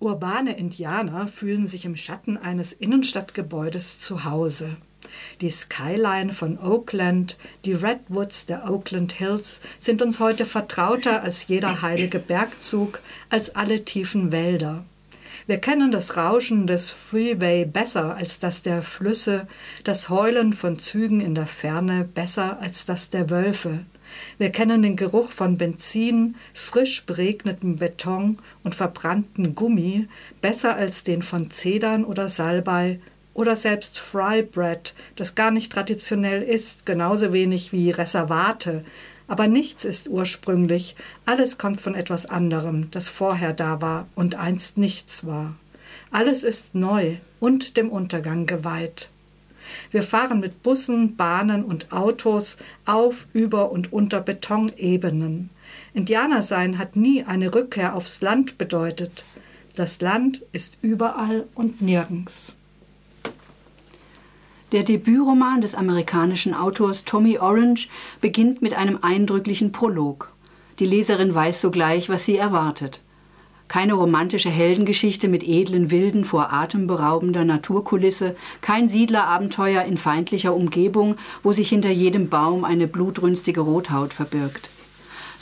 Urbane Indianer fühlen sich im Schatten eines Innenstadtgebäudes zu Hause. Die Skyline von Oakland, die Redwoods der Oakland Hills sind uns heute vertrauter als jeder heilige Bergzug, als alle tiefen Wälder. Wir kennen das Rauschen des Freeway besser als das der Flüsse, das Heulen von Zügen in der Ferne besser als das der Wölfe. Wir kennen den Geruch von Benzin, frisch beregnetem Beton und verbranntem Gummi besser als den von Zedern oder Salbei oder selbst Fry Bread, das gar nicht traditionell ist, genauso wenig wie Reservate. Aber nichts ist ursprünglich, alles kommt von etwas anderem, das vorher da war und einst nichts war. Alles ist neu und dem Untergang geweiht. Wir fahren mit Bussen, Bahnen und Autos auf, über und unter Betonebenen. Indianer sein hat nie eine Rückkehr aufs Land bedeutet. Das Land ist überall und nirgends. Der Debütroman des amerikanischen Autors Tommy Orange beginnt mit einem eindrücklichen Prolog. Die Leserin weiß sogleich, was sie erwartet. Keine romantische Heldengeschichte mit edlen Wilden vor atemberaubender Naturkulisse, kein Siedlerabenteuer in feindlicher Umgebung, wo sich hinter jedem Baum eine blutrünstige Rothaut verbirgt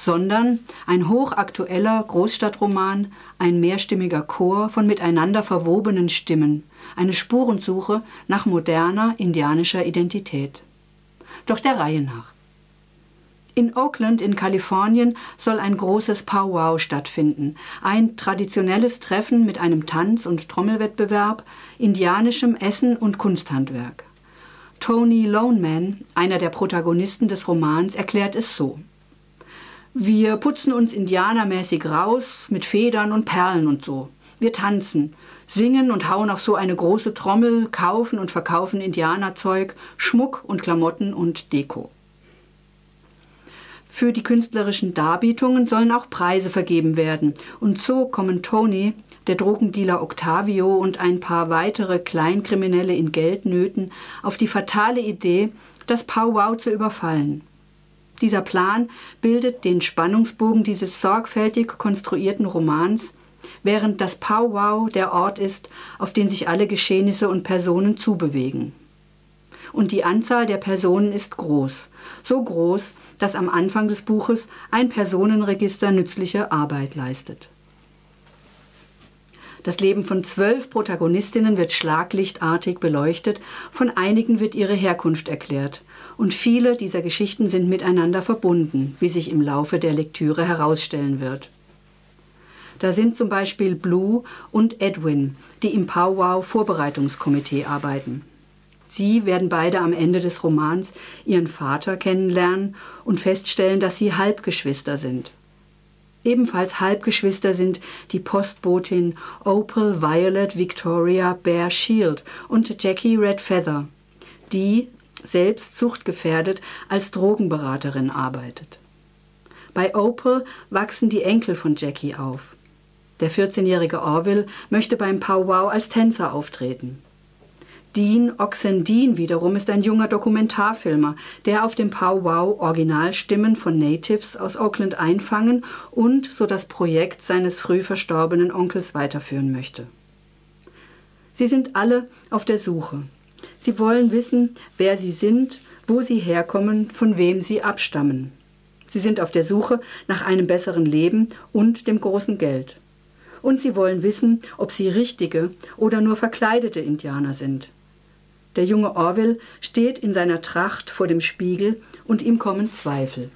sondern ein hochaktueller Großstadtroman, ein mehrstimmiger Chor von miteinander verwobenen Stimmen, eine Spurensuche nach moderner indianischer Identität. Doch der Reihe nach. In Oakland in Kalifornien soll ein großes Powwow stattfinden, ein traditionelles Treffen mit einem Tanz- und Trommelwettbewerb, indianischem Essen und Kunsthandwerk. Tony Loneman, einer der Protagonisten des Romans, erklärt es so. Wir putzen uns indianermäßig raus mit Federn und Perlen und so. Wir tanzen, singen und hauen auf so eine große Trommel, kaufen und verkaufen Indianerzeug, Schmuck und Klamotten und Deko. Für die künstlerischen Darbietungen sollen auch Preise vergeben werden. Und so kommen Tony, der Drogendealer Octavio und ein paar weitere Kleinkriminelle in Geldnöten auf die fatale Idee, das Powwow zu überfallen. Dieser Plan bildet den Spannungsbogen dieses sorgfältig konstruierten Romans, während das Powwow der Ort ist, auf den sich alle Geschehnisse und Personen zubewegen. Und die Anzahl der Personen ist groß, so groß, dass am Anfang des Buches ein Personenregister nützliche Arbeit leistet. Das Leben von zwölf Protagonistinnen wird schlaglichtartig beleuchtet, von einigen wird ihre Herkunft erklärt, und viele dieser Geschichten sind miteinander verbunden, wie sich im Laufe der Lektüre herausstellen wird. Da sind zum Beispiel Blue und Edwin, die im Powwow Vorbereitungskomitee arbeiten. Sie werden beide am Ende des Romans ihren Vater kennenlernen und feststellen, dass sie Halbgeschwister sind. Ebenfalls Halbgeschwister sind die Postbotin Opal Violet Victoria Bear Shield und Jackie Red Feather, die selbst suchtgefährdet, als Drogenberaterin arbeitet. Bei Opal wachsen die Enkel von Jackie auf. Der 14-jährige Orville möchte beim Powwow als Tänzer auftreten. Dean Oxendine wiederum ist ein junger Dokumentarfilmer, der auf dem Powwow Originalstimmen von Natives aus Oakland einfangen und so das Projekt seines früh verstorbenen Onkels weiterführen möchte. Sie sind alle auf der Suche. Sie wollen wissen, wer sie sind, wo sie herkommen, von wem sie abstammen. Sie sind auf der Suche nach einem besseren Leben und dem großen Geld. Und sie wollen wissen, ob sie richtige oder nur verkleidete Indianer sind. Der junge Orwell steht in seiner Tracht vor dem Spiegel und ihm kommen Zweifel.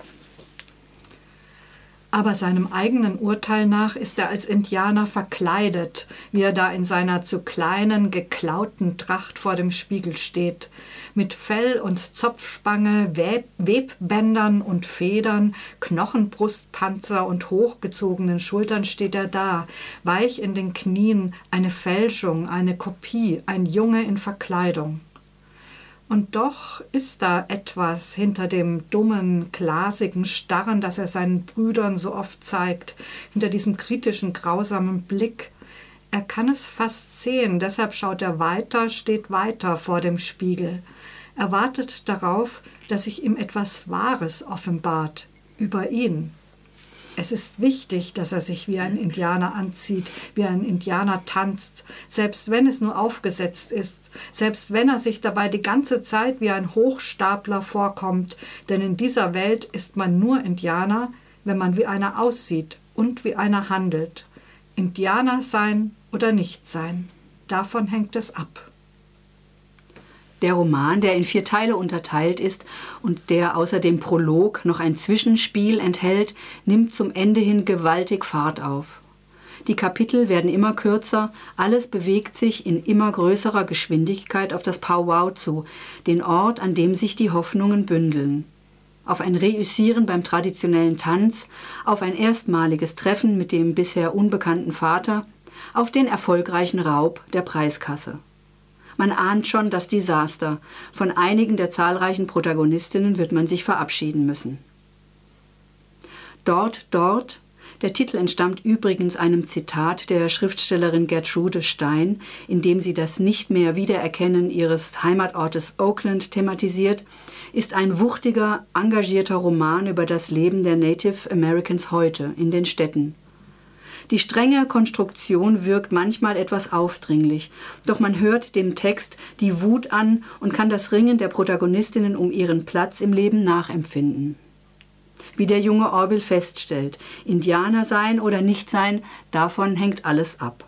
Aber seinem eigenen Urteil nach ist er als Indianer verkleidet, wie er da in seiner zu kleinen, geklauten Tracht vor dem Spiegel steht. Mit Fell und Zopfspange, Web Webbändern und Federn, Knochenbrustpanzer und hochgezogenen Schultern steht er da, weich in den Knien, eine Fälschung, eine Kopie, ein Junge in Verkleidung. Und doch ist da etwas hinter dem dummen, glasigen Starren, das er seinen Brüdern so oft zeigt, hinter diesem kritischen, grausamen Blick. Er kann es fast sehen, deshalb schaut er weiter, steht weiter vor dem Spiegel. Er wartet darauf, dass sich ihm etwas Wahres offenbart über ihn. Es ist wichtig, dass er sich wie ein Indianer anzieht, wie ein Indianer tanzt, selbst wenn es nur aufgesetzt ist, selbst wenn er sich dabei die ganze Zeit wie ein Hochstapler vorkommt, denn in dieser Welt ist man nur Indianer, wenn man wie einer aussieht und wie einer handelt. Indianer sein oder nicht sein, davon hängt es ab. Der Roman, der in vier Teile unterteilt ist und der außer dem Prolog noch ein Zwischenspiel enthält, nimmt zum Ende hin gewaltig Fahrt auf. Die Kapitel werden immer kürzer, alles bewegt sich in immer größerer Geschwindigkeit auf das Powwow zu, den Ort, an dem sich die Hoffnungen bündeln. Auf ein Reüssieren beim traditionellen Tanz, auf ein erstmaliges Treffen mit dem bisher unbekannten Vater, auf den erfolgreichen Raub der Preiskasse. Man ahnt schon das Desaster. Von einigen der zahlreichen Protagonistinnen wird man sich verabschieden müssen. Dort, dort, der Titel entstammt übrigens einem Zitat der Schriftstellerin Gertrude Stein, in dem sie das nicht mehr Wiedererkennen ihres Heimatortes Oakland thematisiert, ist ein wuchtiger, engagierter Roman über das Leben der Native Americans heute in den Städten. Die strenge Konstruktion wirkt manchmal etwas aufdringlich, doch man hört dem Text die Wut an und kann das Ringen der Protagonistinnen um ihren Platz im Leben nachempfinden. Wie der junge Orville feststellt, Indianer sein oder nicht sein, davon hängt alles ab.